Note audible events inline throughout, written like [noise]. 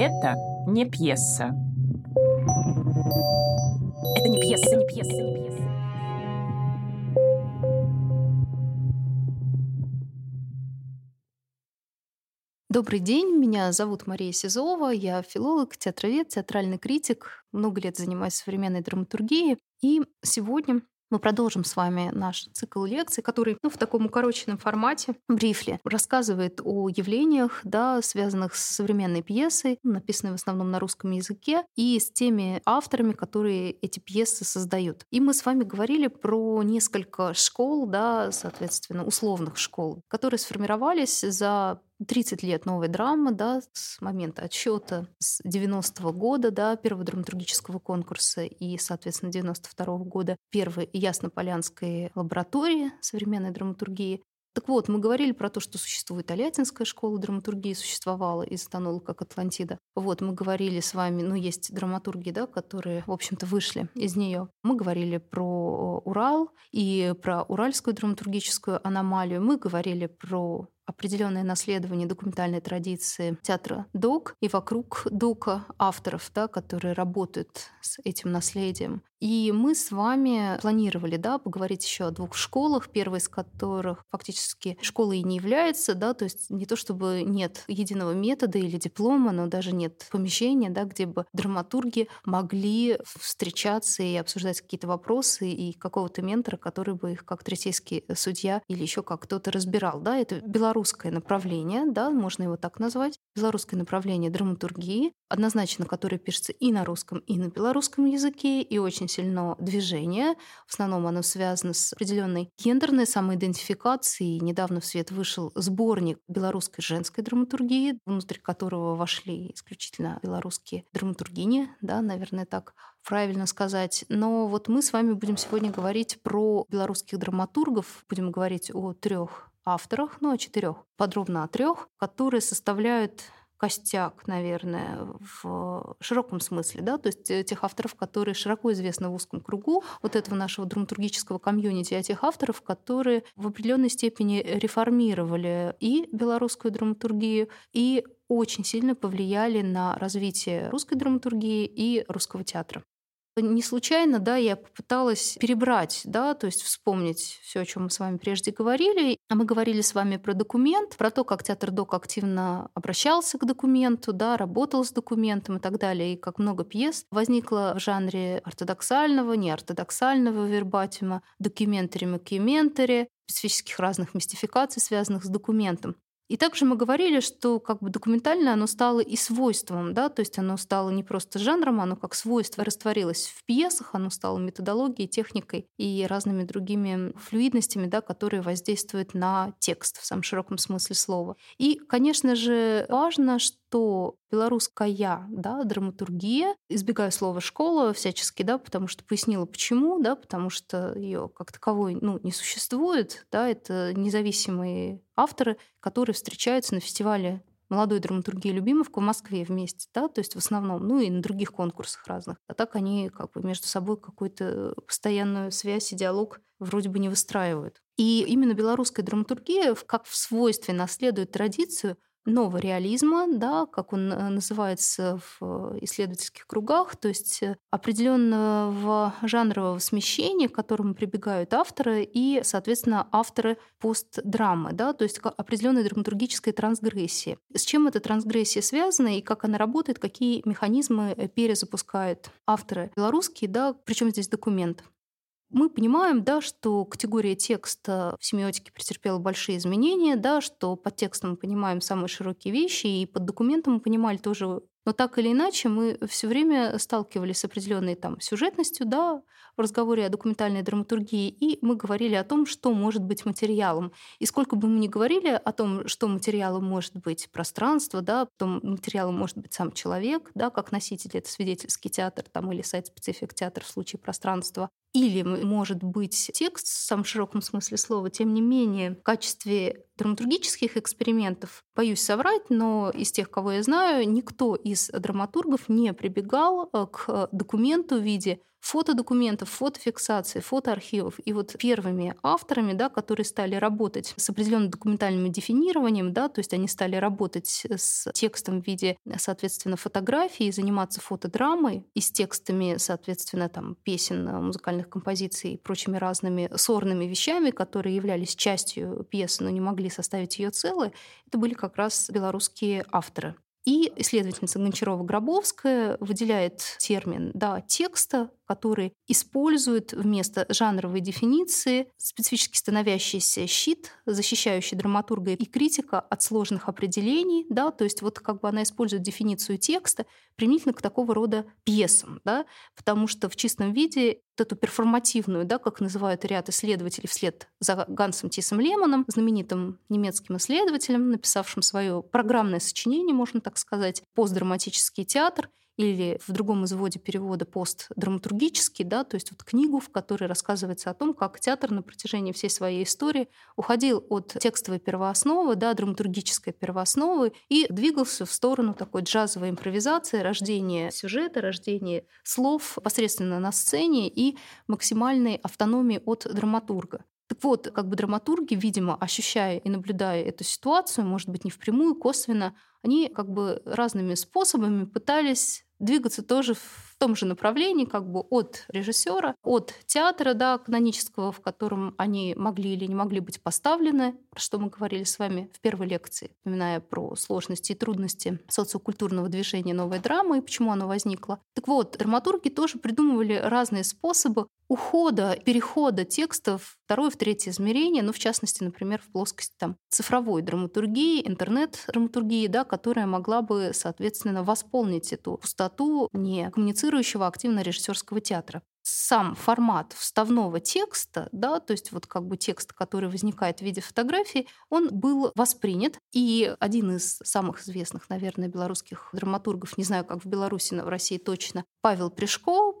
Это не пьеса. Это не пьеса, не пьеса, не пьеса. Добрый день, меня зовут Мария Сизова, я филолог, театровед, театральный критик, много лет занимаюсь современной драматургией. И сегодня мы продолжим с вами наш цикл лекций, который ну, в таком укороченном формате, брифли, рассказывает о явлениях, да, связанных с современной пьесой, написанной в основном на русском языке, и с теми авторами, которые эти пьесы создают. И мы с вами говорили про несколько школ, да, соответственно, условных школ, которые сформировались за 30 лет новой драмы, да, с момента отсчета с 90-го года, да, первого драматургического конкурса и, соответственно, 92-го года первой Яснополянской лаборатории современной драматургии. Так вот, мы говорили про то, что существует Алятинская школа драматургии, существовала и затонула как Атлантида. Вот, мы говорили с вами, ну, есть драматурги, да, которые, в общем-то, вышли из нее. Мы говорили про Урал и про уральскую драматургическую аномалию. Мы говорили про определенное наследование документальной традиции театра ДОК и вокруг ДОКа авторов, да, которые работают с этим наследием. И мы с вами планировали да, поговорить еще о двух школах, первая из которых фактически школой и не является, да, то есть не то чтобы нет единого метода или диплома, но даже нет помещения, да, где бы драматурги могли встречаться и обсуждать какие-то вопросы и какого-то ментора, который бы их как третейский судья или еще как кто-то разбирал. Да. Это белорусское направление, да, можно его так назвать, белорусское направление драматургии, однозначно, которое пишется и на русском, и на белорусском языке, и очень очень сильно движение. В основном оно связано с определенной гендерной самоидентификацией. Недавно в свет вышел сборник белорусской женской драматургии, внутрь которого вошли исключительно белорусские драматургини, да, наверное, так правильно сказать. Но вот мы с вами будем сегодня говорить про белорусских драматургов, будем говорить о трех авторах, ну, о четырех, подробно о трех, которые составляют костяк, наверное, в широком смысле, да, то есть э, тех авторов, которые широко известны в узком кругу вот этого нашего драматургического комьюнити, а тех авторов, которые в определенной степени реформировали и белорусскую драматургию, и очень сильно повлияли на развитие русской драматургии и русского театра. Не случайно, да, я попыталась перебрать, да, то есть вспомнить все, о чем мы с вами прежде говорили. А мы говорили с вами про документ, про то, как театр док активно обращался к документу, да, работал с документом и так далее, и как много пьес возникло в жанре ортодоксального, неортодоксального вербатима, документари, макюментари, специфических разных мистификаций, связанных с документом. И также мы говорили, что как бы документально оно стало и свойством, да, то есть оно стало не просто жанром, оно как свойство растворилось в пьесах, оно стало методологией, техникой и разными другими флюидностями, да, которые воздействуют на текст в самом широком смысле слова. И, конечно же, важно, что белорусская да, драматургия, избегаю слова школа всячески, да, потому что пояснила почему, да, потому что ее как таковой ну, не существует, да, это независимые авторы, которые встречаются на фестивале молодой драматургии Любимовка в Москве вместе, да, то есть в основном, ну и на других конкурсах разных. А так они как бы между собой какую-то постоянную связь и диалог вроде бы не выстраивают. И именно белорусская драматургия, как в свойстве наследует традицию нового реализма, да, как он э, называется в э, исследовательских кругах, то есть э, определенного жанрового смещения, к которому прибегают авторы и, соответственно, авторы постдрамы, да, то есть определенной драматургической трансгрессии. С чем эта трансгрессия связана и как она работает, какие механизмы перезапускают авторы белорусские, да, причем здесь документ. Мы понимаем, да, что категория текста в семиотике претерпела большие изменения, да, что под текстом мы понимаем самые широкие вещи, и под документом мы понимали тоже. Но так или иначе мы все время сталкивались с определенной там сюжетностью, да, в разговоре о документальной драматургии, и мы говорили о том, что может быть материалом. И сколько бы мы ни говорили о том, что материалом может быть пространство, да, потом материалом может быть сам человек, да, как носитель, это свидетельский театр там, или сайт-специфик театр в случае пространства, или может быть текст в самом широком смысле слова, тем не менее, в качестве драматургических экспериментов, боюсь соврать, но из тех, кого я знаю, никто из драматургов не прибегал э, к документу в виде фотодокументов, фотофиксации, фотоархивов. И вот первыми авторами, да, которые стали работать с определенным документальным дефинированием, да, то есть они стали работать с текстом в виде, соответственно, фотографий, заниматься фотодрамой и с текстами, соответственно, там, песен, музыкальных композиций и прочими разными сорными вещами, которые являлись частью пьесы, но не могли составить ее целое, это были как раз белорусские авторы. И исследовательница Гончарова-Гробовская выделяет термин да, текста, который использует вместо жанровой дефиниции специфически становящийся щит, защищающий драматурга и критика от сложных определений. Да, то есть вот как бы она использует дефиницию текста применительно к такого рода пьесам, да, потому что в чистом виде эту перформативную, да, как называют ряд исследователей вслед за Гансом Тисом Лемоном, знаменитым немецким исследователем, написавшим свое программное сочинение, можно так сказать, постдраматический театр, или в другом изводе перевода постдраматургический, да, то есть вот книгу, в которой рассказывается о том, как театр на протяжении всей своей истории уходил от текстовой первоосновы, да, драматургической первоосновы и двигался в сторону такой джазовой импровизации, рождения сюжета, рождения слов посредственно на сцене и максимальной автономии от драматурга. Так вот, как бы драматурги, видимо, ощущая и наблюдая эту ситуацию, может быть, не впрямую, косвенно, они как бы разными способами пытались двигаться тоже в том же направлении, как бы от режиссера, от театра да, канонического, в котором они могли или не могли быть поставлены, про что мы говорили с вами в первой лекции, упоминая про сложности и трудности социокультурного движения новой драмы и почему оно возникло. Так вот, драматурги тоже придумывали разные способы ухода, перехода текстов второе, в третье измерение, ну, в частности, например, в плоскости там, цифровой драматургии, интернет-драматургии, да, которая могла бы, соответственно, восполнить эту пустоту не коммуницирующего активно режиссерского театра сам формат вставного текста, да, то есть вот как бы текст, который возникает в виде фотографии, он был воспринят. И один из самых известных, наверное, белорусских драматургов, не знаю, как в Беларуси, но в России точно, Павел Пришко,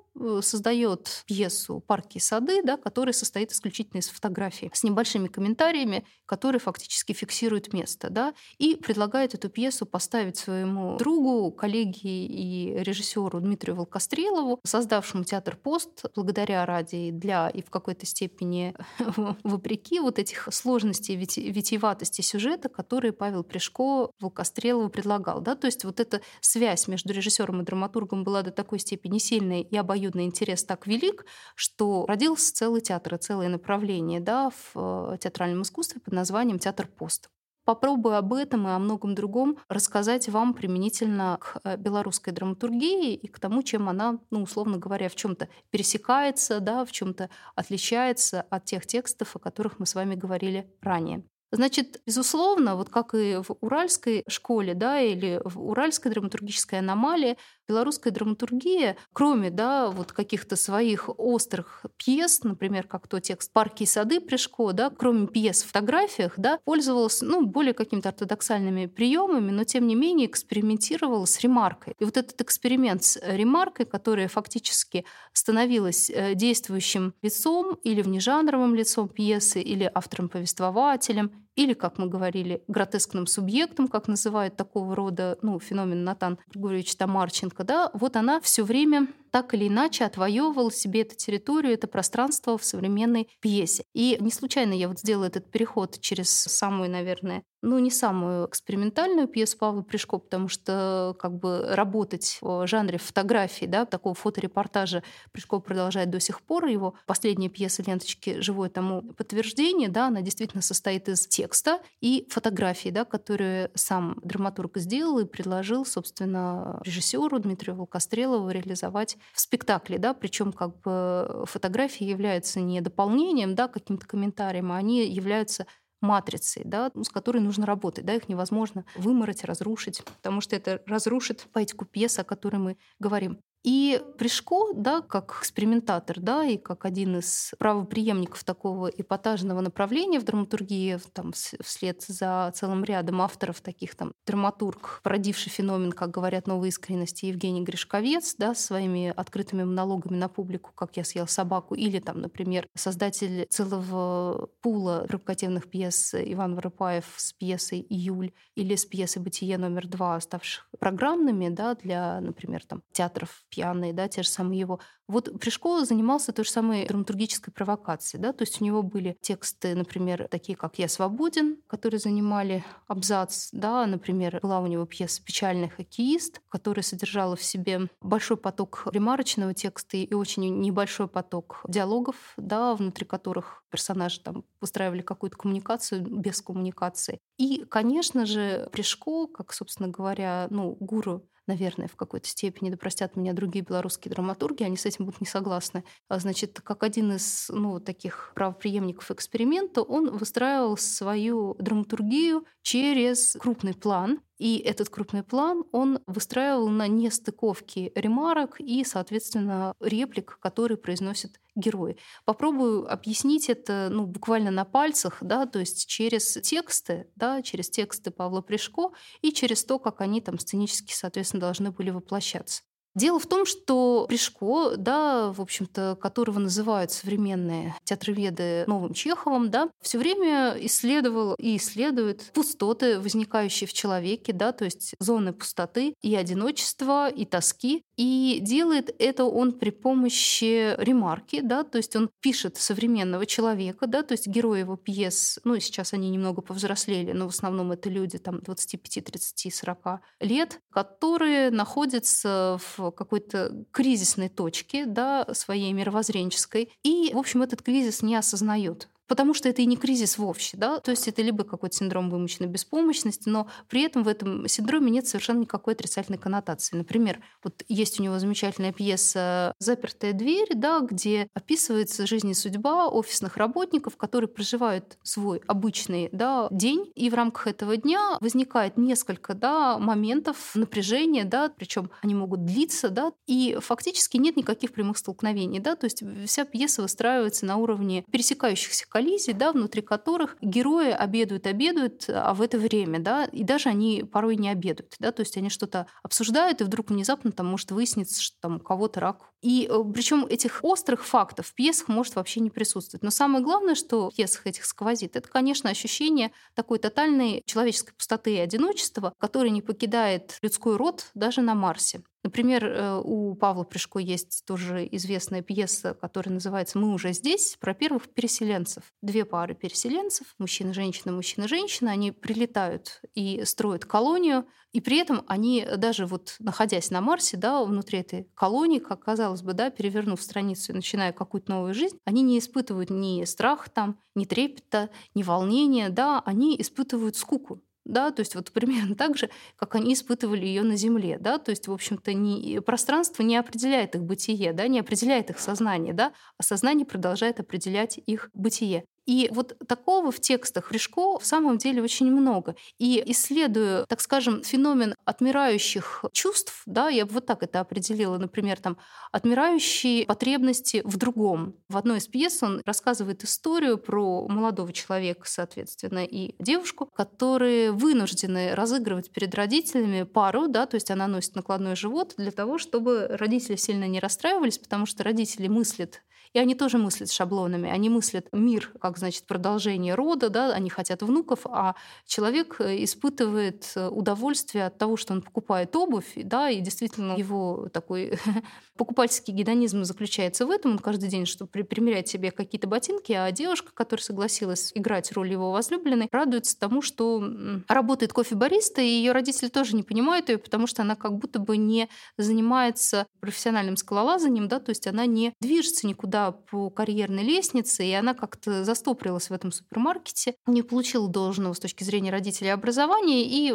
создает пьесу «Парки и сады», да, которая состоит исключительно из фотографий с небольшими комментариями, которые фактически фиксируют место. Да, и предлагает эту пьесу поставить своему другу, коллеге и режиссеру Дмитрию Волкострелову, создавшему театр «Пост», благодаря ради для и в какой-то степени [laughs] вопреки вот этих сложностей витиеватости сюжета, которые Павел Пришко Волкострелову предлагал. Да? То есть вот эта связь между режиссером и драматургом была до такой степени сильной и обоюдной, обоюдный интерес так велик, что родился целый театр и целое направление да, в э, театральном искусстве под названием «Театр пост». Попробую об этом и о многом другом рассказать вам применительно к э, белорусской драматургии и к тому, чем она, ну, условно говоря, в чем-то пересекается, да, в чем-то отличается от тех текстов, о которых мы с вами говорили ранее. Значит, безусловно, вот как и в уральской школе, да, или в уральской драматургической аномалии, белорусская драматургия, кроме да, вот каких-то своих острых пьес, например, как то текст «Парки и сады» Пришко, да, кроме пьес в фотографиях, да, пользовалась ну, более какими-то ортодоксальными приемами, но тем не менее экспериментировала с ремаркой. И вот этот эксперимент с ремаркой, которая фактически становилась э, действующим лицом или внежанровым лицом пьесы, или автором-повествователем, или, как мы говорили, гротескным субъектом, как называют такого рода ну, феномен Натан Григорьевич Тамарченко, да, вот она все время так или иначе отвоевывал себе эту территорию, это пространство в современной пьесе. И не случайно я вот сделала этот переход через самую, наверное, ну, не самую экспериментальную пьесу Павла Пришко, потому что как бы работать в жанре фотографии, да, такого фоторепортажа Пришко продолжает до сих пор. Его последняя пьеса «Ленточки» живое тому подтверждение, да, она действительно состоит из текста и фотографии, да, которые сам драматург сделал и предложил, собственно, режиссеру Дмитрию Волкострелову реализовать в спектакле, да, причем как бы фотографии являются не дополнением, да, каким-то комментарием, а они являются матрицей, да, с которой нужно работать. Да, их невозможно вымороть, разрушить, потому что это разрушит поэтику пьесы, о которой мы говорим. И Пришко, да, как экспериментатор, да, и как один из правоприемников такого эпатажного направления в драматургии, там, вслед за целым рядом авторов, таких там драматург, породивший феномен, как говорят, новой искренности, Евгений Гришковец, да, своими открытыми монологами на публику, как я съел собаку, или там, например, создатель целого пула провокативных пьес Иван Воропаев с пьесой «Июль» или с пьесой «Бытие номер два», ставших программными, да, для, например, там, театров пьяные, да, те же самые его. Вот Пришко занимался той же самой драматургической провокацией, да, то есть у него были тексты, например, такие как «Я свободен», которые занимали абзац, да, например, была у него пьеса «Печальный хоккеист», которая содержала в себе большой поток ремарочного текста и очень небольшой поток диалогов, да, внутри которых персонажи там выстраивали какую-то коммуникацию без коммуникации. И, конечно же, Пришко, как, собственно говоря, ну, гуру наверное, в какой-то степени, да простят меня другие белорусские драматурги, они с этим будут не согласны. А, значит, как один из ну, таких правоприемников эксперимента, он выстраивал свою драматургию через крупный план, и этот крупный план он выстраивал на нестыковке ремарок и, соответственно, реплик, которые произносят герои. Попробую объяснить это ну, буквально на пальцах, да, то есть через тексты, да, через тексты Павла Пришко и через то, как они там сценически, соответственно, должны были воплощаться. Дело в том, что Пришко, да, в общем-то, которого называют современные театроведы новым Чеховым, да, все время исследовал и исследует пустоты, возникающие в человеке, да, то есть зоны пустоты и одиночества, и тоски. И делает это он при помощи ремарки, да, то есть он пишет современного человека, да, то есть герои его пьес, ну, сейчас они немного повзрослели, но в основном это люди там 25, 30, 40 лет, которые находятся в какой-то кризисной точке, да, своей мировоззренческой, и, в общем, этот кризис не осознают потому что это и не кризис вовсе, да, то есть это либо какой-то синдром вымышленной беспомощности, но при этом в этом синдроме нет совершенно никакой отрицательной коннотации. Например, вот есть у него замечательная пьеса «Запертая дверь», да, где описывается жизнь и судьба офисных работников, которые проживают свой обычный да, день, и в рамках этого дня возникает несколько да, моментов напряжения, да, причем они могут длиться, да, и фактически нет никаких прямых столкновений, да, то есть вся пьеса выстраивается на уровне пересекающихся коллизий, да, внутри которых герои обедают, обедают, а в это время, да, и даже они порой не обедают, да, то есть они что-то обсуждают, и вдруг внезапно там может выясниться, что там у кого-то рак. И э, причем этих острых фактов в пьесах может вообще не присутствовать. Но самое главное, что в пьесах этих сквозит, это, конечно, ощущение такой тотальной человеческой пустоты и одиночества, которое не покидает людской род даже на Марсе. Например, э, у Павла Пришко есть тоже известная пьеса, которая называется «Мы уже здесь», про первых переселенцев. Две пары переселенцев, мужчина-женщина, мужчина-женщина, они прилетают и строят колонию, и при этом они, даже вот находясь на Марсе, да, внутри этой колонии, как казалось бы, да, перевернув страницу и начиная какую-то новую жизнь, они не испытывают ни страха там, ни трепета, ни волнения, да, они испытывают скуку да, то есть вот примерно так же, как они испытывали ее на Земле, да, то есть, в общем-то, не, пространство не определяет их бытие, да, не определяет их сознание, да, а сознание продолжает определять их бытие. И вот такого в текстах Рыжко в самом деле очень много. И исследуя, так скажем, феномен отмирающих чувств, да, я бы вот так это определила, например, там, отмирающие потребности в другом. В одной из пьес он рассказывает историю про молодого человека, соответственно, и девушку, которые вынуждены разыгрывать перед родителями пару, да, то есть она носит накладной живот для того, чтобы родители сильно не расстраивались, потому что родители мыслят и они тоже мыслят шаблонами. Они мыслят мир как, значит, продолжение рода, да, они хотят внуков, а человек э, испытывает э, удовольствие от того, что он покупает обувь, да, и действительно его такой [laughs] покупательский гедонизм заключается в этом. Он каждый день, чтобы примерять себе какие-то ботинки, а девушка, которая согласилась играть роль его возлюбленной, радуется тому, что работает кофе-бариста, и ее родители тоже не понимают ее, потому что она как будто бы не занимается профессиональным скалолазанием, да, то есть она не движется никуда да, по карьерной лестнице, и она как-то застопорилась в этом супермаркете, не получила должного с точки зрения родителей образования и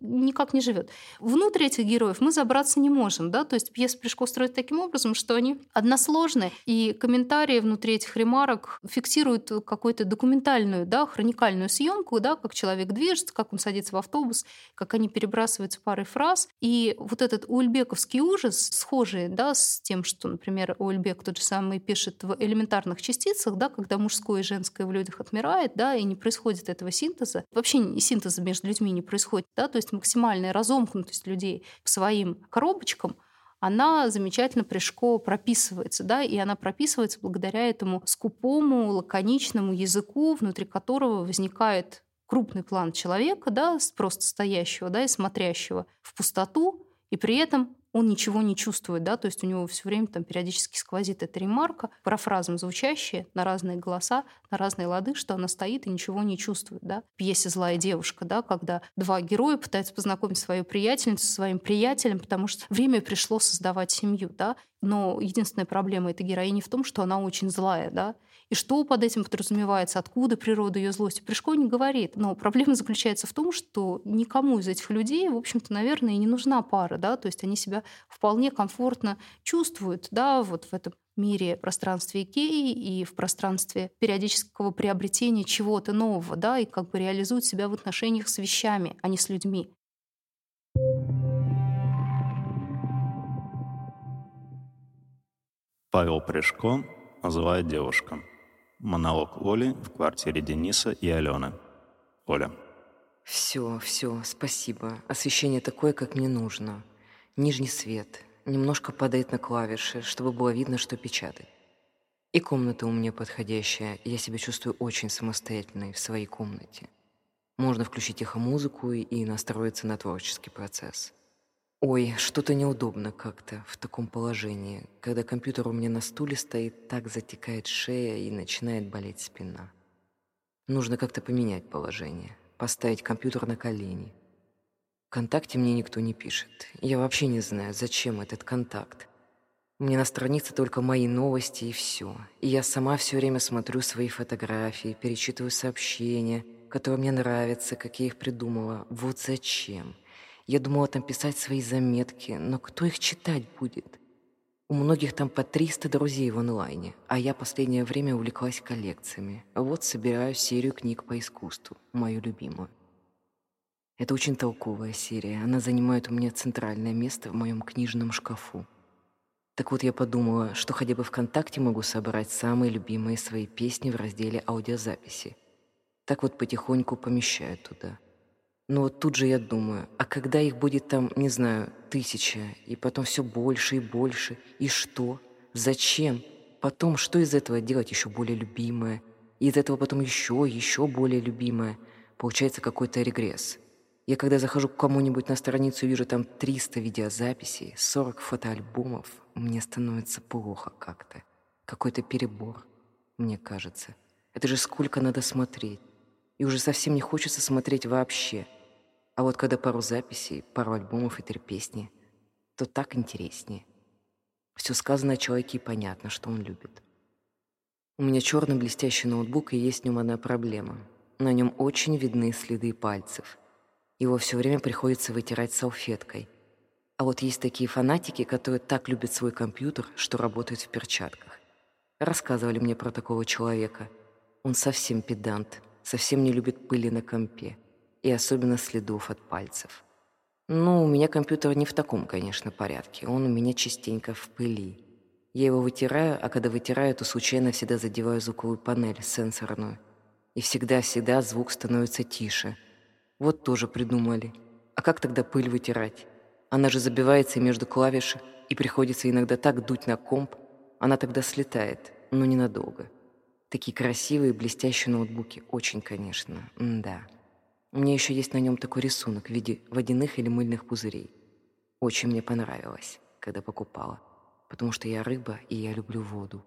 никак не живет. Внутрь этих героев мы забраться не можем, да, то есть пьеса Пришко строит таким образом, что они односложны, и комментарии внутри этих ремарок фиксируют какую-то документальную, да, хроникальную съемку, да, как человек движется, как он садится в автобус, как они перебрасываются парой фраз. И вот этот ульбековский ужас, схожий да, с тем, что, например, Ульбек тот же самый пишет в элементарных частицах, да, когда мужское и женское в людях отмирает, да, и не происходит этого синтеза, вообще синтеза между людьми не происходит, да, то есть максимальная разомкнутость людей к своим коробочкам, она замечательно Пришко прописывается, да, и она прописывается благодаря этому скупому, лаконичному языку, внутри которого возникает крупный план человека, да, просто стоящего, да, и смотрящего в пустоту, и при этом он ничего не чувствует, да, то есть у него все время там периодически сквозит эта ремарка, парафразом звучащая на разные голоса, на разные лады, что она стоит и ничего не чувствует, да. В пьесе «Злая девушка», да, когда два героя пытаются познакомить свою приятельницу со своим приятелем, потому что время пришло создавать семью, да, но единственная проблема этой героини в том, что она очень злая, да, и что под этим подразумевается, откуда природа ее злости, Пришко не говорит. Но проблема заключается в том, что никому из этих людей, в общем-то, наверное, и не нужна пара, да, то есть они себя вполне комфортно чувствуют, да, вот в этом мире пространстве Икеи и в пространстве периодического приобретения чего-то нового, да, и как бы реализуют себя в отношениях с вещами, а не с людьми. Павел Пришко называет девушка. Монолог Оли в квартире Дениса и Алены. Оля. Все, все, спасибо. Освещение такое, как мне нужно. Нижний свет. Немножко падает на клавиши, чтобы было видно, что печатать. И комната у меня подходящая. Я себя чувствую очень самостоятельной в своей комнате. Можно включить музыку и настроиться на творческий процесс. Ой, что-то неудобно как-то в таком положении. Когда компьютер у меня на стуле стоит, так затекает шея и начинает болеть спина. Нужно как-то поменять положение, поставить компьютер на колени. Вконтакте мне никто не пишет. Я вообще не знаю, зачем этот контакт. Мне на странице только мои новости и все. И я сама все время смотрю свои фотографии, перечитываю сообщения, которые мне нравятся, как я их придумала. Вот зачем? Я думала там писать свои заметки, но кто их читать будет? У многих там по 300 друзей в онлайне, а я последнее время увлеклась коллекциями. Вот собираю серию книг по искусству, мою любимую. Это очень толковая серия, она занимает у меня центральное место в моем книжном шкафу. Так вот я подумала, что хотя бы ВКонтакте могу собрать самые любимые свои песни в разделе аудиозаписи. Так вот потихоньку помещаю туда – но вот тут же я думаю, а когда их будет там, не знаю, тысяча, и потом все больше и больше, и что? Зачем? Потом, что из этого делать еще более любимое? И из этого потом еще, еще более любимое. Получается какой-то регресс. Я когда захожу к кому-нибудь на страницу вижу там 300 видеозаписей, 40 фотоальбомов, мне становится плохо как-то. Какой-то перебор, мне кажется. Это же сколько надо смотреть. И уже совсем не хочется смотреть вообще – а вот когда пару записей, пару альбомов и три песни, то так интереснее. Все сказано о человеке и понятно, что он любит. У меня черный блестящий ноутбук, и есть в нем одна проблема. На нем очень видны следы пальцев. Его все время приходится вытирать салфеткой. А вот есть такие фанатики, которые так любят свой компьютер, что работают в перчатках. Рассказывали мне про такого человека. Он совсем педант, совсем не любит пыли на компе и особенно следов от пальцев. Ну, у меня компьютер не в таком, конечно, порядке. Он у меня частенько в пыли. Я его вытираю, а когда вытираю, то случайно всегда задеваю звуковую панель сенсорную. И всегда-всегда звук становится тише. Вот тоже придумали. А как тогда пыль вытирать? Она же забивается между клавиш, и приходится иногда так дуть на комп. Она тогда слетает, но ненадолго. Такие красивые, блестящие ноутбуки. Очень, конечно. М да. У меня еще есть на нем такой рисунок в виде водяных или мыльных пузырей. Очень мне понравилось, когда покупала, потому что я рыба, и я люблю воду.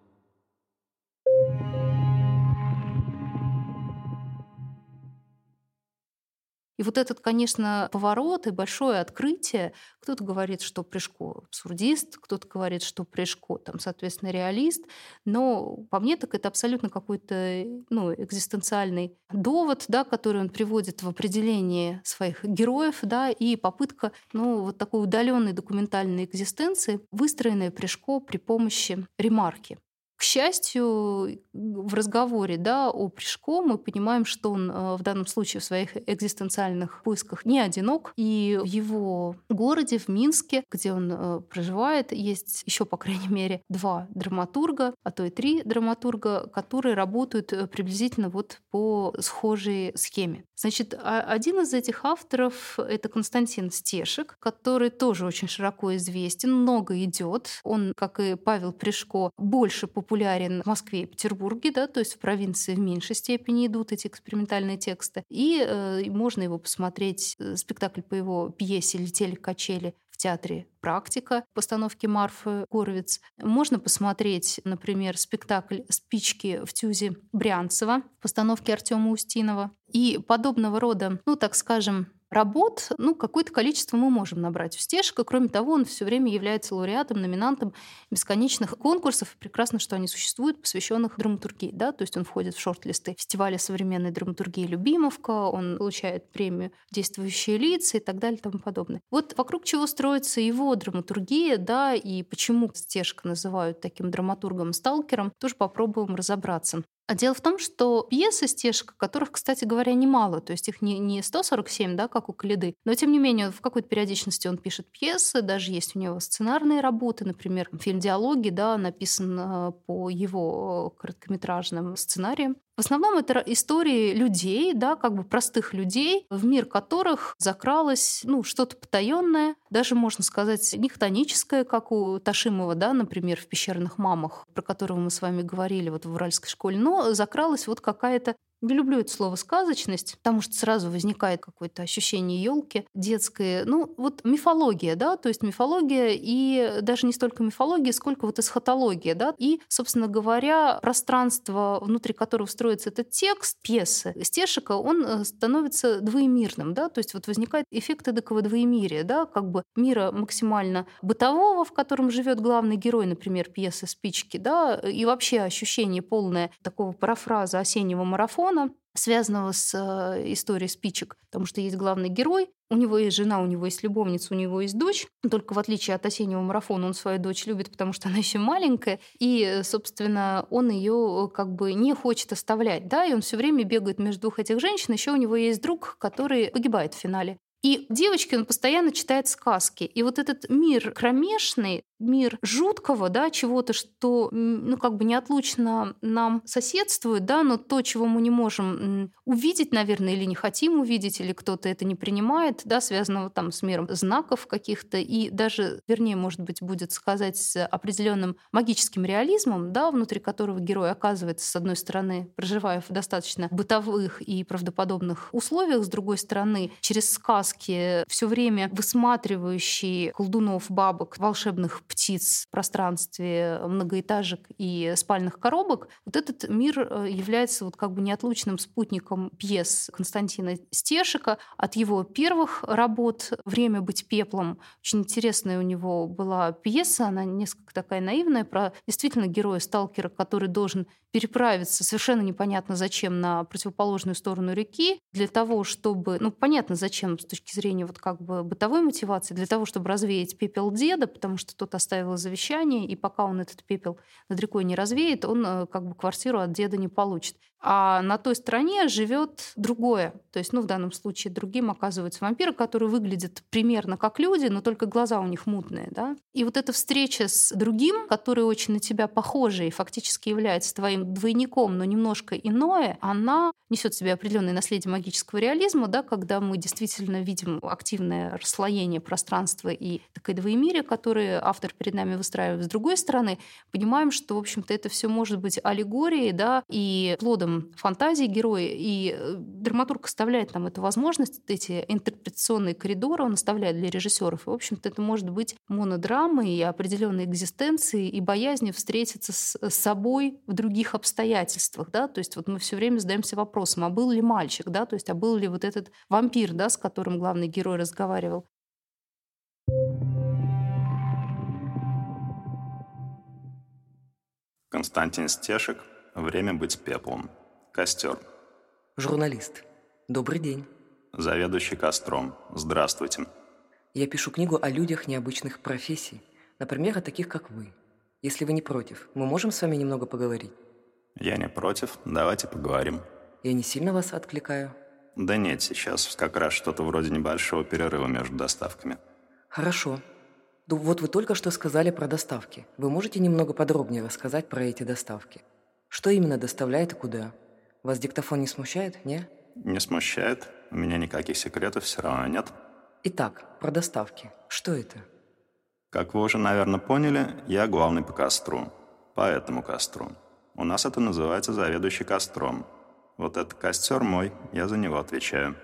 И вот этот, конечно, поворот и большое открытие, кто-то говорит, что Пришко абсурдист, кто-то говорит, что Пришко, там, соответственно, реалист, но по мне так это абсолютно какой-то ну, экзистенциальный довод, да, который он приводит в определении своих героев, да, и попытка ну, вот такой удаленной документальной экзистенции, выстроенной Пришко при помощи ремарки. К счастью, в разговоре да, о Пришко мы понимаем, что он э, в данном случае в своих экзистенциальных поисках не одинок. И в его городе, в Минске, где он э, проживает, есть еще, по крайней мере, два драматурга, а то и три драматурга, которые работают э, приблизительно вот по схожей схеме. Значит, один из этих авторов — это Константин Стешек, который тоже очень широко известен, много идет. Он, как и Павел Пришко, больше популярен популярен в Москве и Петербурге, да, то есть в провинции в меньшей степени идут эти экспериментальные тексты. И э, можно его посмотреть, э, спектакль по его пьесе «Летели качели» театре «Практика» постановки Марфы Горовиц. Можно посмотреть, например, спектакль «Спички в тюзе» Брянцева в постановке Артема Устинова. И подобного рода, ну, так скажем, работ, ну, какое-то количество мы можем набрать у Стешика. Кроме того, он все время является лауреатом, номинантом бесконечных конкурсов. Прекрасно, что они существуют, посвященных драматургии. Да? То есть он входит в шорт-листы фестиваля современной драматургии «Любимовка», он получает премию «Действующие лица» и так далее и тому подобное. Вот вокруг чего строится его драматургия, да, и почему Стешка называют таким драматургом-сталкером, тоже попробуем разобраться. А дело в том, что пьесы стежка, которых, кстати говоря, немало, то есть их не, не 147, да, как у Калиды, но тем не менее в какой-то периодичности он пишет пьесы, даже есть у него сценарные работы, например, фильм «Диалоги», да, написан э, по его короткометражным сценариям. В основном это истории людей, да, как бы простых людей, в мир которых закралось ну, что-то потаенное, даже, можно сказать, не хтоническое, как у Ташимова, да, например, в «Пещерных мамах», про которого мы с вами говорили вот в Уральской школе, но закралась вот какая-то не люблю это слово сказочность, потому что сразу возникает какое-то ощущение елки детское. Ну, вот мифология, да, то есть мифология и даже не столько мифология, сколько вот эсхатология, да, и, собственно говоря, пространство, внутри которого строится этот текст, пьесы Стешика, он э, становится двоемирным, да, то есть вот возникает эффект эдакого двоемирия, да, как бы мира максимально бытового, в котором живет главный герой, например, пьесы «Спички», да, и вообще ощущение полное такого парафраза осеннего марафона, романа, связанного с э, историей спичек, потому что есть главный герой, у него есть жена, у него есть любовница, у него есть дочь. Только в отличие от осеннего марафона он свою дочь любит, потому что она [laughs] еще маленькая, и, собственно, он ее как бы не хочет оставлять, да, и он все время бегает между двух этих женщин. Еще у него есть друг, который погибает в финале. И девочке он постоянно читает сказки. И вот этот мир кромешный, мир жуткого, да, чего-то, что, ну, как бы неотлучно нам соседствует, да, но то, чего мы не можем увидеть, наверное, или не хотим увидеть, или кто-то это не принимает, да, связанного там с миром знаков каких-то, и даже, вернее, может быть, будет сказать с определенным магическим реализмом, да, внутри которого герой оказывается, с одной стороны, проживая в достаточно бытовых и правдоподобных условиях, с другой стороны, через сказки все время высматривающий колдунов, бабок, волшебных птиц в пространстве многоэтажек и спальных коробок, вот этот мир э, является вот как бы неотлучным спутником пьес Константина Стешика. От его первых работ «Время быть пеплом» очень интересная у него была пьеса, она несколько такая наивная, про действительно героя-сталкера, который должен переправиться совершенно непонятно зачем на противоположную сторону реки для того, чтобы, ну понятно зачем с точки зрения вот как бы бытовой мотивации, для того, чтобы развеять пепел деда, потому что тот оставил завещание, и пока он этот пепел над рекой не развеет, он э, как бы квартиру от деда не получит. А на той стороне живет другое. То есть, ну, в данном случае другим оказываются вампиры, которые выглядят примерно как люди, но только глаза у них мутные. Да? И вот эта встреча с другим, который очень на тебя похожий фактически является твоим двойником, но немножко иное, она несет в себе определенное наследие магического реализма, да, когда мы действительно видим активное расслоение пространства и такое двоемирие, которое автор перед нами выстраивает. С другой стороны, понимаем, что, в общем-то, это все может быть аллегорией да, и плодом фантазии героя, и э, драматург оставляет нам эту возможность, эти интерпретационные коридоры он оставляет для режиссеров. И, в общем-то, это может быть монодрамой и определенной экзистенцией и боязнью встретиться с собой в других обстоятельствах. Да? То есть вот мы все время задаемся вопросом, а был ли мальчик, да? то есть а был ли вот этот вампир, да, с которым главный герой разговаривал. Константин Стешек «Время быть пеплом». Костер. Журналист. Добрый день. Заведующий костром. Здравствуйте. Я пишу книгу о людях необычных профессий. Например, о таких, как вы. Если вы не против, мы можем с вами немного поговорить? Я не против. Давайте поговорим. Я не сильно вас откликаю? Да нет, сейчас как раз что-то вроде небольшого перерыва между доставками. Хорошо. Ну вот вы только что сказали про доставки. Вы можете немного подробнее рассказать про эти доставки? Что именно доставляет и куда? Вас диктофон не смущает, не? Не смущает. У меня никаких секретов все равно нет. Итак, про доставки. Что это? Как вы уже, наверное, поняли, я главный по костру. По этому костру. У нас это называется заведующий костром. Вот этот костер мой, я за него отвечаю.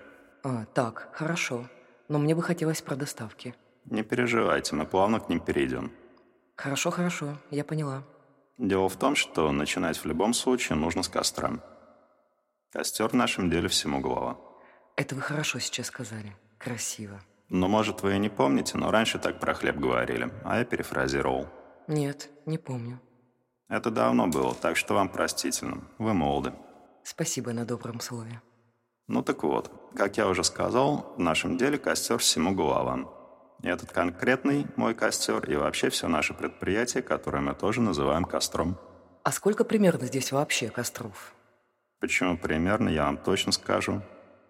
А, так, хорошо. Но мне бы хотелось про доставки. Не переживайте, мы плавно к ним перейдем. Хорошо, хорошо, я поняла. Дело в том, что начинать в любом случае нужно с костра. Костер в нашем деле всему голова. Это вы хорошо сейчас сказали. Красиво. Ну, может, вы и не помните, но раньше так про хлеб говорили, а я перефразировал. Нет, не помню. Это давно было, так что вам простительно. Вы молоды. Спасибо на добром слове. Ну так вот, как я уже сказал, в нашем деле костер всему голова. И этот конкретный мой костер и вообще все наше предприятие, которое мы тоже называем костром. А сколько примерно здесь вообще костров? Почему примерно, я вам точно скажу.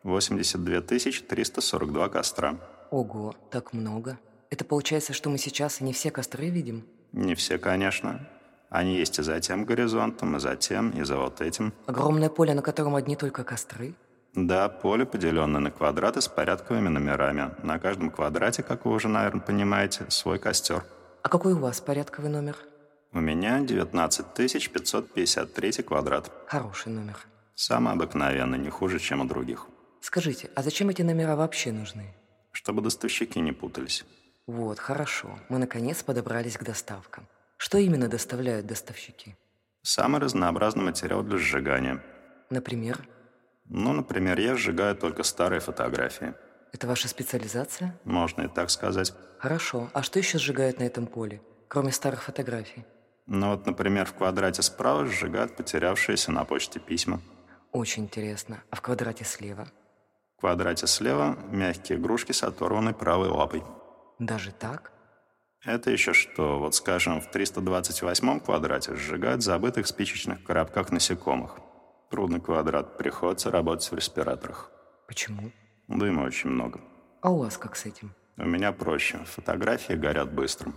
82 342 костра. Ого, так много. Это получается, что мы сейчас не все костры видим? Не все, конечно. Они есть и за тем горизонтом, и за тем, и за вот этим. Огромное поле, на котором одни только костры? Да, поле, поделенное на квадраты с порядковыми номерами. На каждом квадрате, как вы уже, наверное, понимаете, свой костер. А какой у вас порядковый номер? У меня 19 553 квадрат. Хороший номер. Самый обыкновенный, не хуже, чем у других. Скажите, а зачем эти номера вообще нужны? Чтобы доставщики не путались. Вот, хорошо. Мы наконец подобрались к доставкам. Что именно доставляют доставщики? Самый разнообразный материал для сжигания. Например? Ну, например, я сжигаю только старые фотографии. Это ваша специализация? Можно и так сказать. Хорошо. А что еще сжигают на этом поле, кроме старых фотографий? Ну вот, например, в квадрате справа сжигают потерявшиеся на почте письма. Очень интересно. А в квадрате слева? В квадрате слева мягкие игрушки с оторванной правой лапой. Даже так? Это еще что? Вот, скажем, в 328 квадрате сжигают забытых в спичечных коробках насекомых. Трудный квадрат, приходится работать в респираторах. Почему? Дыма очень много. А у вас как с этим? У меня проще. Фотографии горят быстро.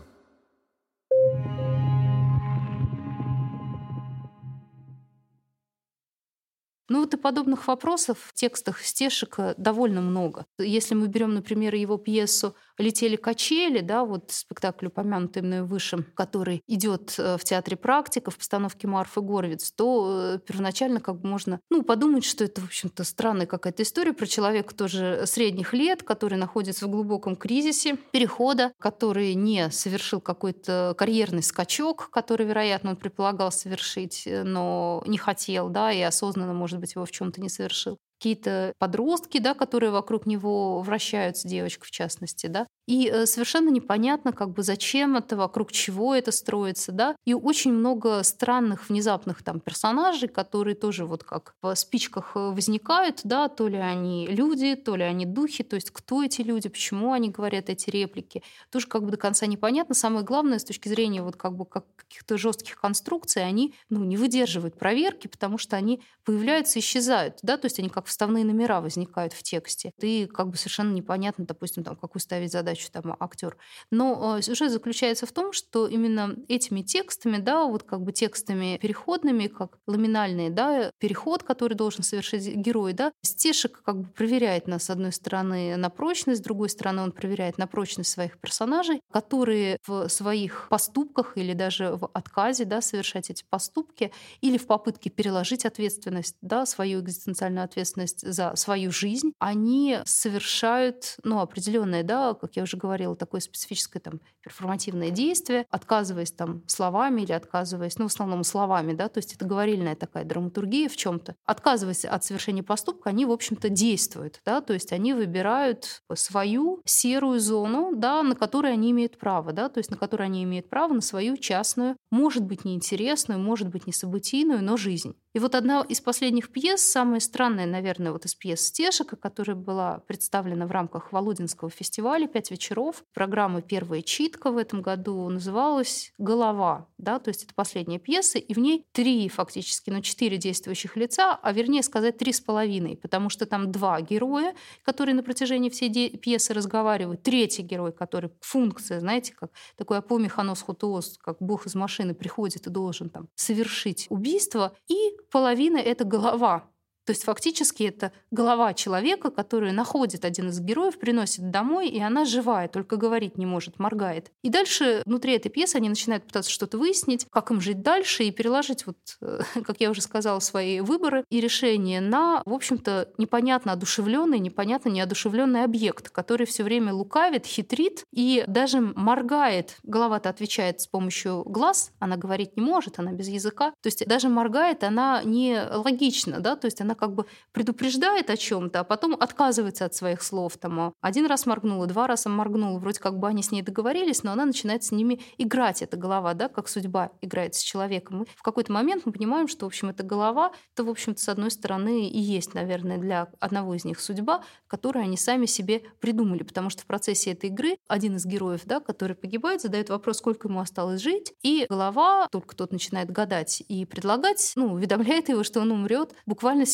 Ну вот и подобных вопросов в текстах Стешика довольно много. Если мы берем, например, его пьесу «Летели качели», да, вот спектакль, упомянутый мной выше, который идет э, в театре практика в постановке Марфы Горвиц, то э, первоначально как бы можно ну, подумать, что это, в общем-то, странная какая-то история про человека тоже средних лет, который находится в глубоком кризисе перехода, который не совершил какой-то карьерный скачок, который, вероятно, он предполагал совершить, э, но не хотел, да, и осознанно, может быть, его в чем-то не совершил какие-то подростки, да, которые вокруг него вращаются, девочка в частности, да, и э, совершенно непонятно, как бы зачем это, вокруг чего это строится, да, и очень много странных внезапных там персонажей, которые тоже вот как в спичках э, возникают, да, то ли они люди, то ли они духи, то есть кто эти люди, почему они говорят эти реплики, тоже как бы до конца непонятно. Самое главное с точки зрения вот как бы как каких-то жестких конструкций, они, ну, не выдерживают проверки, потому что они появляются и исчезают, да, то есть они как вставные номера возникают в тексте. Ты как бы совершенно непонятно, допустим, там, какую ставить задачу там актер. Но э, сюжет заключается в том, что именно этими текстами, да, вот как бы текстами переходными, как ламинальные, да, переход, который должен совершить герой, да, Стешек как бы проверяет нас, с одной стороны, на прочность, с другой стороны, он проверяет на прочность своих персонажей, которые в своих поступках или даже в отказе, да, совершать эти поступки или в попытке переложить ответственность, да, свою экзистенциальную ответственность ответственность за свою жизнь, они совершают ну, определенное, да, как я уже говорила, такое специфическое там, перформативное действие, отказываясь там словами или отказываясь, ну, в основном словами, да, то есть это говорильная такая драматургия в чем то Отказываясь от совершения поступка, они, в общем-то, действуют, да, то есть они выбирают свою серую зону, да, на которой они имеют право, да, то есть на которой они имеют право на свою частную, может быть, неинтересную, может быть, не событийную, но жизнь. И вот одна из последних пьес, самая странная, наверное, вот из пьес Стешика, которая была представлена в рамках Володинского фестиваля «Пять вечеров», программа «Первая читка» в этом году называлась «Голова». Да? То есть это последняя пьеса, и в ней три фактически, ну четыре действующих лица, а вернее сказать три с половиной, потому что там два героя, которые на протяжении всей пьесы разговаривают, третий герой, который функция, знаете, как такой апомеханос хутуос, как бог из машины приходит и должен там совершить убийство, и половина — это голова. То есть фактически это голова человека, которую находит один из героев, приносит домой, и она живая, только говорить не может, моргает. И дальше внутри этой пьесы они начинают пытаться что-то выяснить, как им жить дальше, и переложить, вот, [laughs] как я уже сказала, свои выборы и решения на, в общем-то, непонятно одушевленный, непонятно неодушевленный объект, который все время лукавит, хитрит и даже моргает. Голова-то отвечает с помощью глаз, она говорить не может, она без языка. То есть даже моргает она не логично, да, то есть она как бы предупреждает о чем-то, а потом отказывается от своих слов. Там, один раз моргнула, два раза моргнула, вроде как бы они с ней договорились, но она начинает с ними играть, эта голова, да, как судьба играет с человеком. И в какой-то момент мы понимаем, что, в общем, эта голова, это, в общем-то, с одной стороны и есть, наверное, для одного из них судьба, которую они сами себе придумали, потому что в процессе этой игры один из героев, да, который погибает, задает вопрос, сколько ему осталось жить, и голова, только тот начинает гадать и предлагать, ну, уведомляет его, что он умрет буквально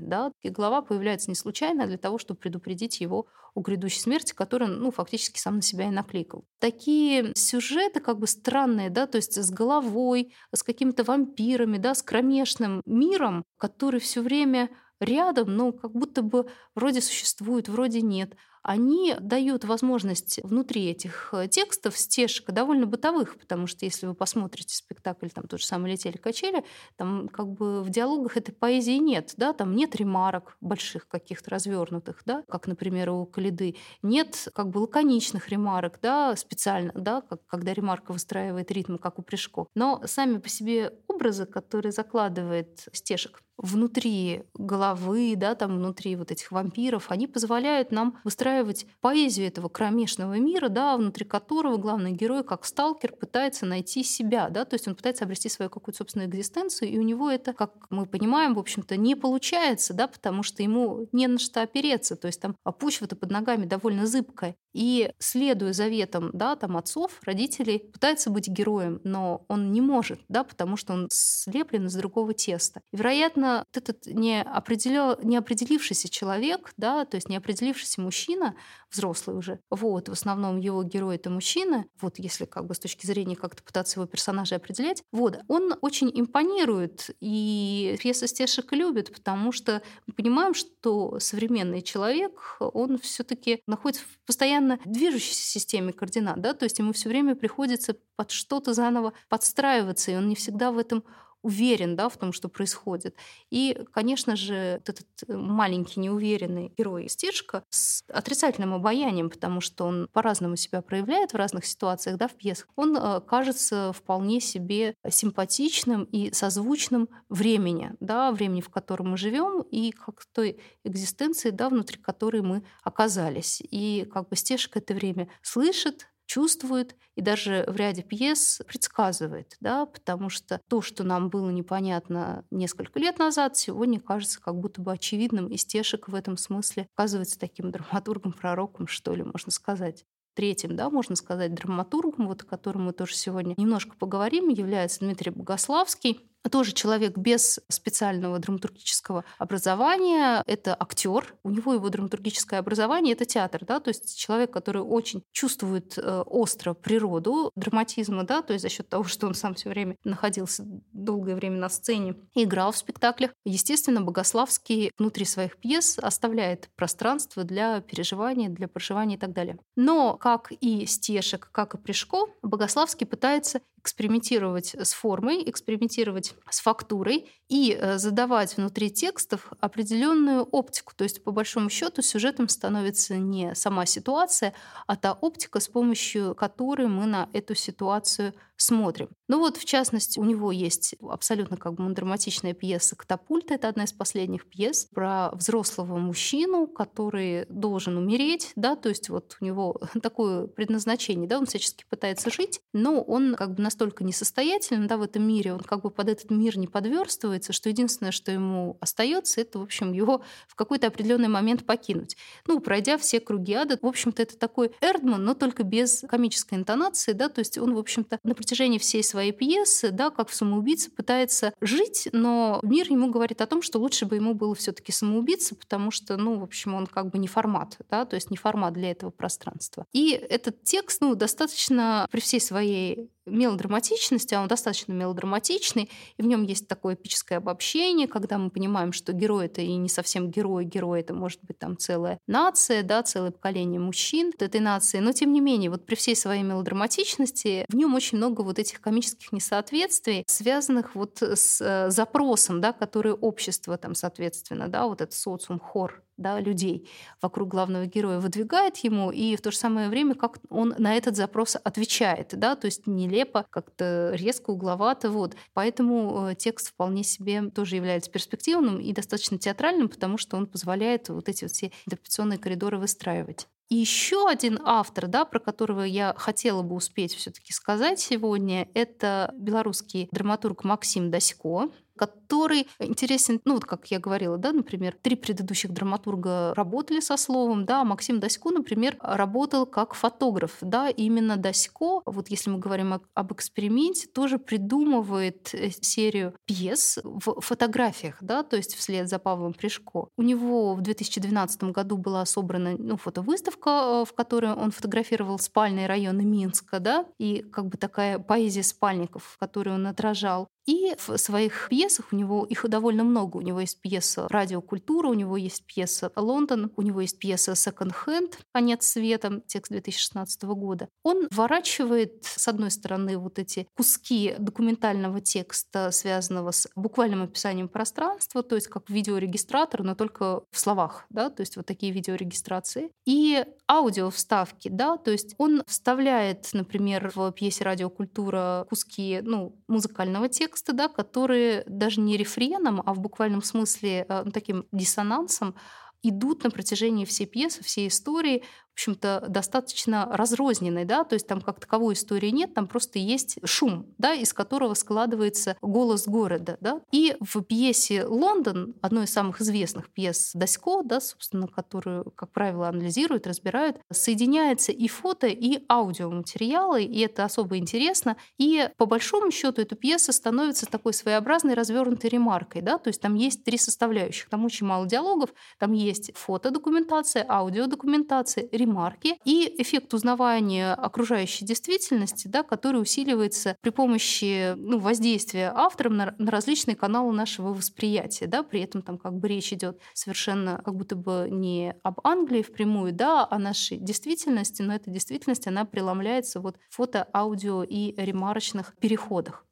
да, и голова появляется не случайно, а для того, чтобы предупредить его о грядущей смерти, которую, ну, фактически сам на себя и накликал. Такие сюжеты как бы странные, да, то есть с головой, с какими-то вампирами, да, с кромешным миром, который все время рядом, но как будто бы вроде существует, вроде нет они дают возможность внутри этих э, текстов стежек довольно бытовых, потому что если вы посмотрите спектакль, там тот же самый «Летели качели», там как бы в диалогах этой поэзии нет, да, там нет ремарок больших каких-то развернутых, да, как, например, у Калиды, нет как бы лаконичных ремарок, да, специально, да, как, когда ремарка выстраивает ритм, как у Пришко. Но сами по себе образы, которые закладывает стежек, внутри головы, да, там внутри вот этих вампиров, они позволяют нам выстраивать поэзию этого кромешного мира, да, внутри которого главный герой, как сталкер, пытается найти себя, да, то есть он пытается обрести свою какую-то собственную экзистенцию, и у него это, как мы понимаем, в общем-то, не получается, да, потому что ему не на что опереться, то есть там почва-то под ногами довольно зыбкая. И следуя заветам, да, там отцов, родителей, пытается быть героем, но он не может, да, потому что он слеплен из другого теста. И, вероятно, вот этот неопределё... неопределившийся человек, да, то есть неопределившийся мужчина, взрослый уже, вот, в основном его герой — это мужчина, вот если как бы с точки зрения как-то пытаться его персонажа определять, вот, он очень импонирует, и пьеса Стешек любит, потому что мы понимаем, что современный человек, он все таки находится в постоянно движущейся системе координат, да, то есть ему все время приходится под что-то заново подстраиваться, и он не всегда в этом уверен да, в том, что происходит. И, конечно же, этот э, маленький неуверенный герой Стежка с отрицательным обаянием, потому что он по-разному себя проявляет в разных ситуациях да, в пьесах, он э, кажется вполне себе симпатичным и созвучным времени, да, времени, в котором мы живем, и как той экзистенции, да, внутри которой мы оказались. И как бы Стежка это время слышит, чувствует и даже в ряде пьес предсказывает, да, потому что то, что нам было непонятно несколько лет назад, сегодня кажется как будто бы очевидным, и Стешек в этом смысле оказывается таким драматургом, пророком, что ли, можно сказать. Третьим, да, можно сказать, драматургом, вот о котором мы тоже сегодня немножко поговорим, является Дмитрий Богославский тоже человек без специального драматургического образования. Это актер. У него его драматургическое образование — это театр. Да? То есть человек, который очень чувствует э, остро природу драматизма, да? то есть за счет того, что он сам все время находился долгое время на сцене, играл в спектаклях. Естественно, Богославский внутри своих пьес оставляет пространство для переживания, для проживания и так далее. Но, как и Стешек, как и Пришко, Богославский пытается экспериментировать с формой, экспериментировать с фактурой и э, задавать внутри текстов определенную оптику. То есть, по большому счету, сюжетом становится не сама ситуация, а та оптика, с помощью которой мы на эту ситуацию смотрим. Ну вот, в частности, у него есть абсолютно как бы драматичная пьеса «Катапульт». Это одна из последних пьес про взрослого мужчину, который должен умереть, да, то есть вот у него [laughs] такое предназначение, да, он всячески пытается жить, но он как бы настолько несостоятелен, да, в этом мире, он как бы под этот мир не подверстывается, что единственное, что ему остается, это, в общем, его [laughs] в какой-то определенный момент покинуть. Ну, пройдя все круги ада, в общем-то, это такой Эрдман, но только без комической интонации, да, то есть он, в общем-то, на всей своей пьесы, да, как в самоубийце, пытается жить, но мир ему говорит о том, что лучше бы ему было все таки самоубийца, потому что, ну, в общем, он как бы не формат, да, то есть не формат для этого пространства. И этот текст, ну, достаточно при всей своей мелодраматичности, а он достаточно мелодраматичный, и в нем есть такое эпическое обобщение, когда мы понимаем, что герой это и не совсем герой, герой это может быть там целая нация, да, целое поколение мужчин этой нации, но тем не менее, вот при всей своей мелодраматичности в нем очень много вот этих комических несоответствий, связанных вот с э, запросом, да, который общество там, соответственно, да, вот этот социум, хор да, людей вокруг главного героя выдвигает ему, и в то же самое время как он на этот запрос отвечает, да, то есть нелепо, как-то резко, угловато, вот. Поэтому э, текст вполне себе тоже является перспективным и достаточно театральным, потому что он позволяет вот эти вот все интерпретационные коридоры выстраивать. И еще один автор, да, про которого я хотела бы успеть все-таки сказать сегодня, это белорусский драматург Максим Досько который интересен, ну вот как я говорила, да, например, три предыдущих драматурга работали со словом, да, Максим Досько, например, работал как фотограф, да, именно Досько, вот если мы говорим об эксперименте, тоже придумывает э, серию пьес в фотографиях, да, то есть вслед за Павлом Пришко. У него в 2012 году была собрана ну, фотовыставка, э, в которой он фотографировал спальные районы Минска, да, и как бы такая поэзия спальников, которую он отражал. И в своих пьесах у него их довольно много. У него есть пьеса «Радиокультура», у него есть пьеса «Лондон», у него есть пьеса «Second Hand», «Конец света», текст 2016 года. Он ворачивает, с одной стороны, вот эти куски документального текста, связанного с буквальным описанием пространства, то есть как видеорегистратор, но только в словах, да, то есть вот такие видеорегистрации. И аудиовставки, да, то есть он вставляет, например, в пьесе «Радиокультура» куски ну, музыкального текста, тексты, да, которые даже не рефреном, а в буквальном смысле э, таким диссонансом идут на протяжении всей пьесы, всей истории, в общем-то, достаточно разрозненной, да, то есть там как таковой истории нет, там просто есть шум, да, из которого складывается голос города, да. И в пьесе «Лондон», одной из самых известных пьес Досько, да, собственно, которую, как правило, анализируют, разбирают, соединяется и фото, и аудиоматериалы, и это особо интересно. И по большому счету эта пьеса становится такой своеобразной развернутой ремаркой, да, то есть там есть три составляющих, там очень мало диалогов, там есть фотодокументация, аудиодокументация, ремарки и эффект узнавания окружающей действительности, да, который усиливается при помощи ну, воздействия автором на, на различные каналы нашего восприятия. Да, при этом там как бы речь идет совершенно как будто бы не об Англии впрямую, да, а нашей действительности, но эта действительность, она преломляется вот фото, аудио и ремарочных переходах.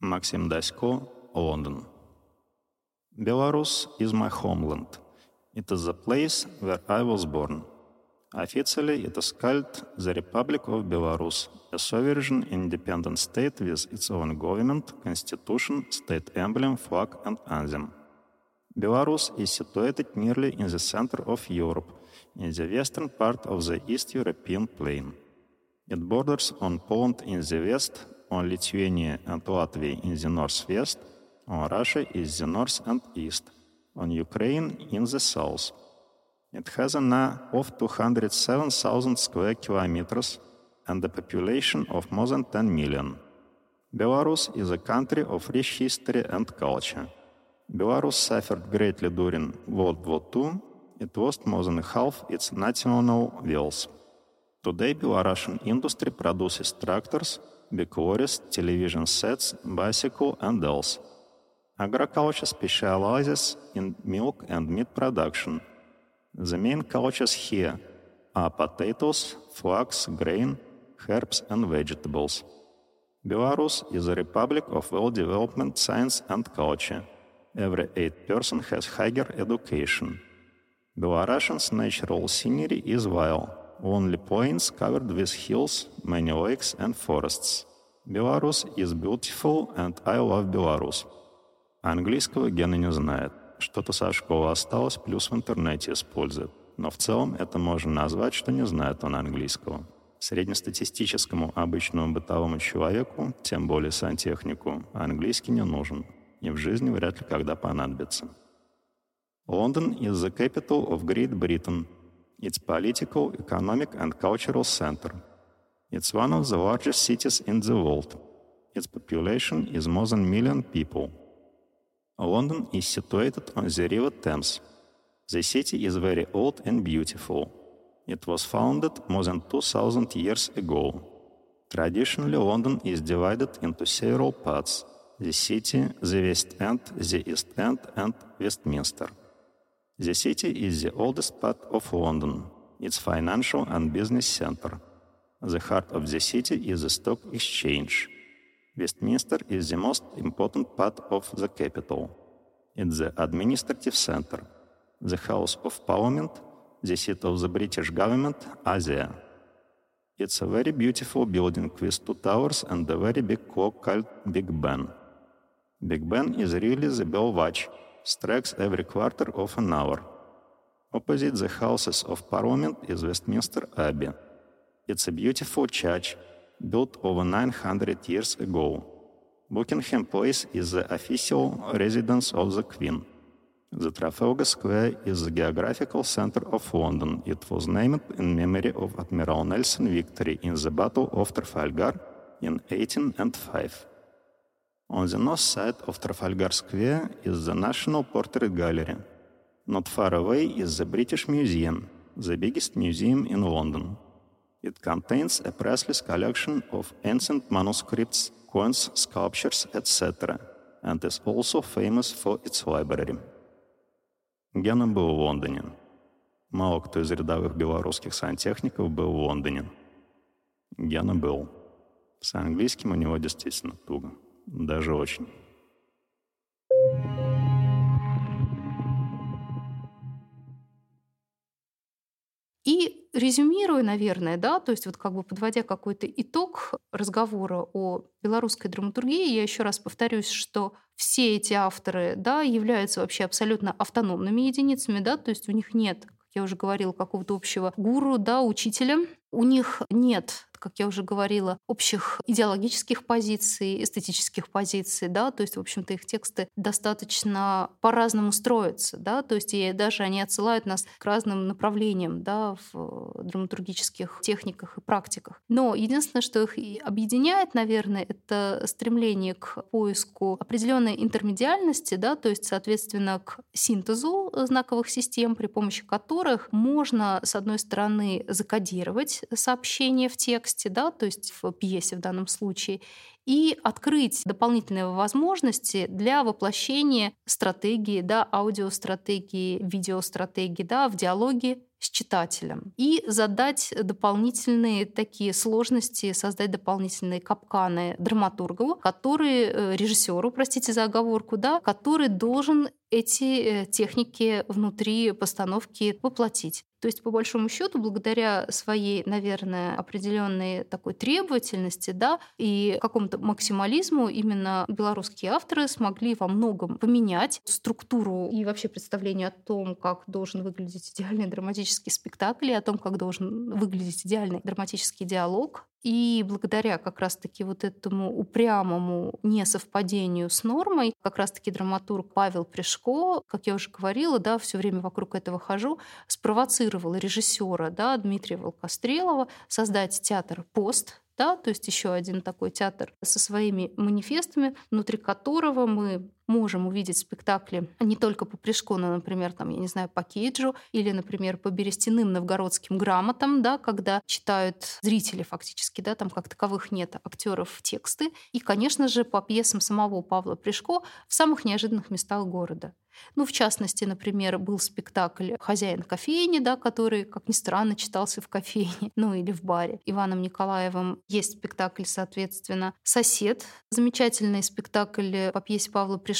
Максим Дасько, Лондон. Belarus is my homeland. It is the place where I was born. Officially, it is called the Republic of Belarus, a sovereign independent state with its own government, constitution, state emblem, flag, and anthem. Belarus is situated nearly in the center of Europe, in the western part of the East European plain. It borders on Poland in the west, on Lithuania and Latvia in the northwest, on Russia is the north and east, on Ukraine in the south. It has an area of 207,000 square kilometers and a population of more than 10 million. Belarus is a country of rich history and culture. Belarus suffered greatly during World War II. It lost more than half its national wealth. Today, Belarusian industry produces tractors, big television sets, bicycle and dolls. Agriculture specializes in milk and meat production. The main cultures here are potatoes, flax, grain, herbs, and vegetables. Belarus is a republic of well development, science and culture. Every eighth person has higher education. Belarusian's natural scenery is wild, only plains covered with hills, many lakes and forests. Belarus is beautiful and I love Belarus. Английского Гена не знает. Что-то со школы осталось, плюс в интернете использует. Но в целом это можно назвать, что не знает он английского. Среднестатистическому обычному бытовому человеку, тем более сантехнику, английский не нужен. И в жизни вряд ли когда понадобится. London is the capital of Great Britain. It's political, economic and cultural center. It's one of the largest cities in the world. Its population is more than million people. London is situated on the River Thames. The city is very old and beautiful. It was founded more than 2000 years ago. Traditionally, London is divided into several parts the city, the West End, the East End, and Westminster. The city is the oldest part of London, its financial and business center. The heart of the city is the stock exchange. Westminster is the most important part of the capital. It's the administrative center. The House of Parliament, the seat of the British government, there. It's a very beautiful building with two towers and a very big clock called Big Ben. Big Ben is really the bell watch, strikes every quarter of an hour. Opposite the Houses of Parliament is Westminster Abbey. It's a beautiful church built over 900 years ago. Buckingham Place is the official residence of the Queen. The Trafalgar Square is the geographical center of London. It was named in memory of Admiral Nelson's victory in the Battle of Trafalgar in 1805. On the north side of Trafalgar Square is the National Portrait Gallery. Not far away is the British Museum, the biggest museum in London. It contains a priceless collection of ancient manuscripts, coins, sculptures, etc., and is also famous for its library. Гена был в Лондоне. Мало кто из рядовых белорусских сантехников был в Лондоне. Гена был. С английским у него действительно туго. Даже очень. И резюмируя, наверное, да, то есть вот как бы подводя какой-то итог разговора о белорусской драматургии, я еще раз повторюсь, что все эти авторы, да, являются вообще абсолютно автономными единицами, да, то есть у них нет, как я уже говорила, какого-то общего гуру, да, учителя. У них нет как я уже говорила, общих идеологических позиций, эстетических позиций, да, то есть, в общем-то, их тексты достаточно по-разному строятся, да, то есть и даже они отсылают нас к разным направлениям, да, в драматургических техниках и практиках. Но единственное, что их объединяет, наверное, это стремление к поиску определенной интермедиальности, да, то есть, соответственно, к синтезу знаковых систем, при помощи которых можно, с одной стороны, закодировать сообщение в тексте, тексте, да, то есть в пьесе в данном случае, и открыть дополнительные возможности для воплощения стратегии, да, аудиостратегии, видеостратегии да, в диалоге с читателем и задать дополнительные такие сложности, создать дополнительные капканы драматургу, который, э, режиссеру, простите за оговорку, да, который должен эти э, техники внутри постановки воплотить. То есть, по большому счету, благодаря своей, наверное, определенной такой требовательности, да, и какому-то максимализму, именно белорусские авторы смогли во многом поменять структуру и вообще представление о том, как должен выглядеть идеальный драматический спектакль, и о том, как должен выглядеть идеальный драматический диалог. И благодаря как раз-таки вот этому упрямому несовпадению с нормой, как раз-таки драматург Павел Пришко, как я уже говорила, да, все время вокруг этого хожу, спровоцировал режиссера да, Дмитрия Волкострелова создать театр «Пост», да, то есть еще один такой театр со своими манифестами, внутри которого мы можем увидеть спектакли не только по Пришко, но, например, там, я не знаю, по Кейджу или, например, по берестяным новгородским грамотам, да, когда читают зрители фактически, да, там как таковых нет актеров тексты. И, конечно же, по пьесам самого Павла Пришко в самых неожиданных местах города. Ну, в частности, например, был спектакль «Хозяин кофейни», да, который, как ни странно, читался в кофейне, [laughs] ну или в баре. Иваном Николаевым есть спектакль, соответственно, «Сосед». Замечательный спектакль по пьесе Павла Пришко,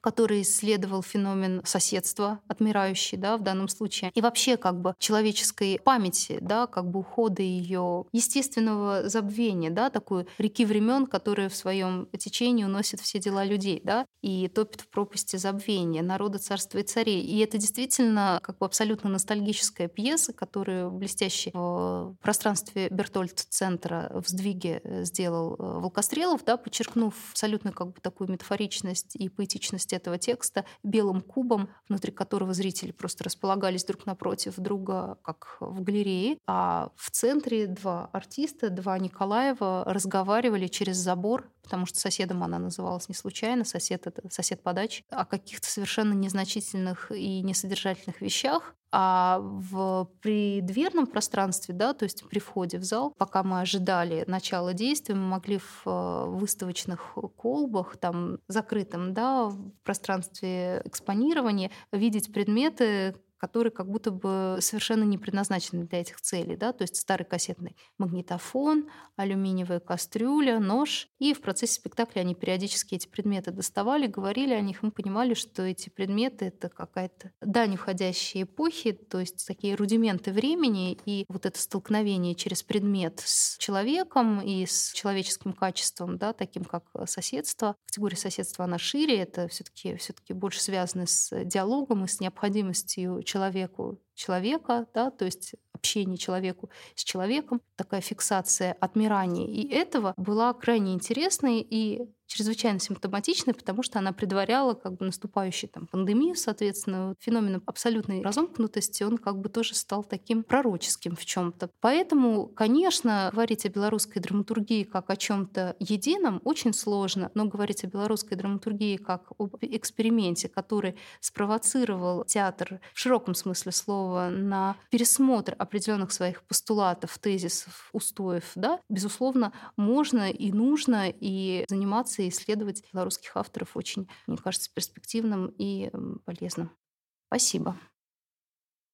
который исследовал феномен соседства, отмирающий, да, в данном случае. И вообще как бы человеческой памяти, да, как бы ухода ее естественного забвения, да, такой реки времен, которая в своем течении уносит все дела людей, да, и топит в пропасти забвения народа, царства и царей. И это действительно как бы абсолютно ностальгическая пьеса, которую блестяще в пространстве Бертольд-центра в сдвиге э, сделал э, Волкострелов, да, подчеркнув абсолютно как бы такую метафоричность и поэтичность этого текста белым кубом, внутри которого зрители просто располагались друг напротив друга, как в галерее, а в центре два артиста, два Николаева разговаривали через забор, потому что соседом она называлась не случайно, сосед это сосед по даче, о каких-то совершенно незначительных и несодержательных вещах, а в преддверном пространстве, да, то есть при входе в зал, пока мы ожидали начала действия, мы могли в э, выставочных колбах, там закрытом, да, в пространстве экспонирования видеть предметы, которые как будто бы совершенно не предназначены для этих целей. Да? То есть старый кассетный магнитофон, алюминиевая кастрюля, нож. И в процессе спектакля они периодически эти предметы доставали, говорили о них. Мы понимали, что эти предметы — это какая-то дань уходящей эпохи, то есть такие рудименты времени. И вот это столкновение через предмет с человеком и с человеческим качеством, да, таким как соседство. Категория соседства, она шире, это все таки все таки больше связано с диалогом и с необходимостью человеку человека, да, то есть общение человеку с человеком, такая фиксация отмирания и этого была крайне интересной и чрезвычайно симптоматичной, потому что она предваряла как бы наступающую там, пандемию, соответственно, феномен абсолютной разомкнутости, он как бы тоже стал таким пророческим в чем то Поэтому, конечно, говорить о белорусской драматургии как о чем то едином очень сложно, но говорить о белорусской драматургии как об эксперименте, который спровоцировал театр в широком смысле слова на пересмотр определенных своих постулатов, тезисов, устоев, да, безусловно, можно и нужно и заниматься и исследовать белорусских авторов очень, мне кажется, перспективным и полезным. Спасибо.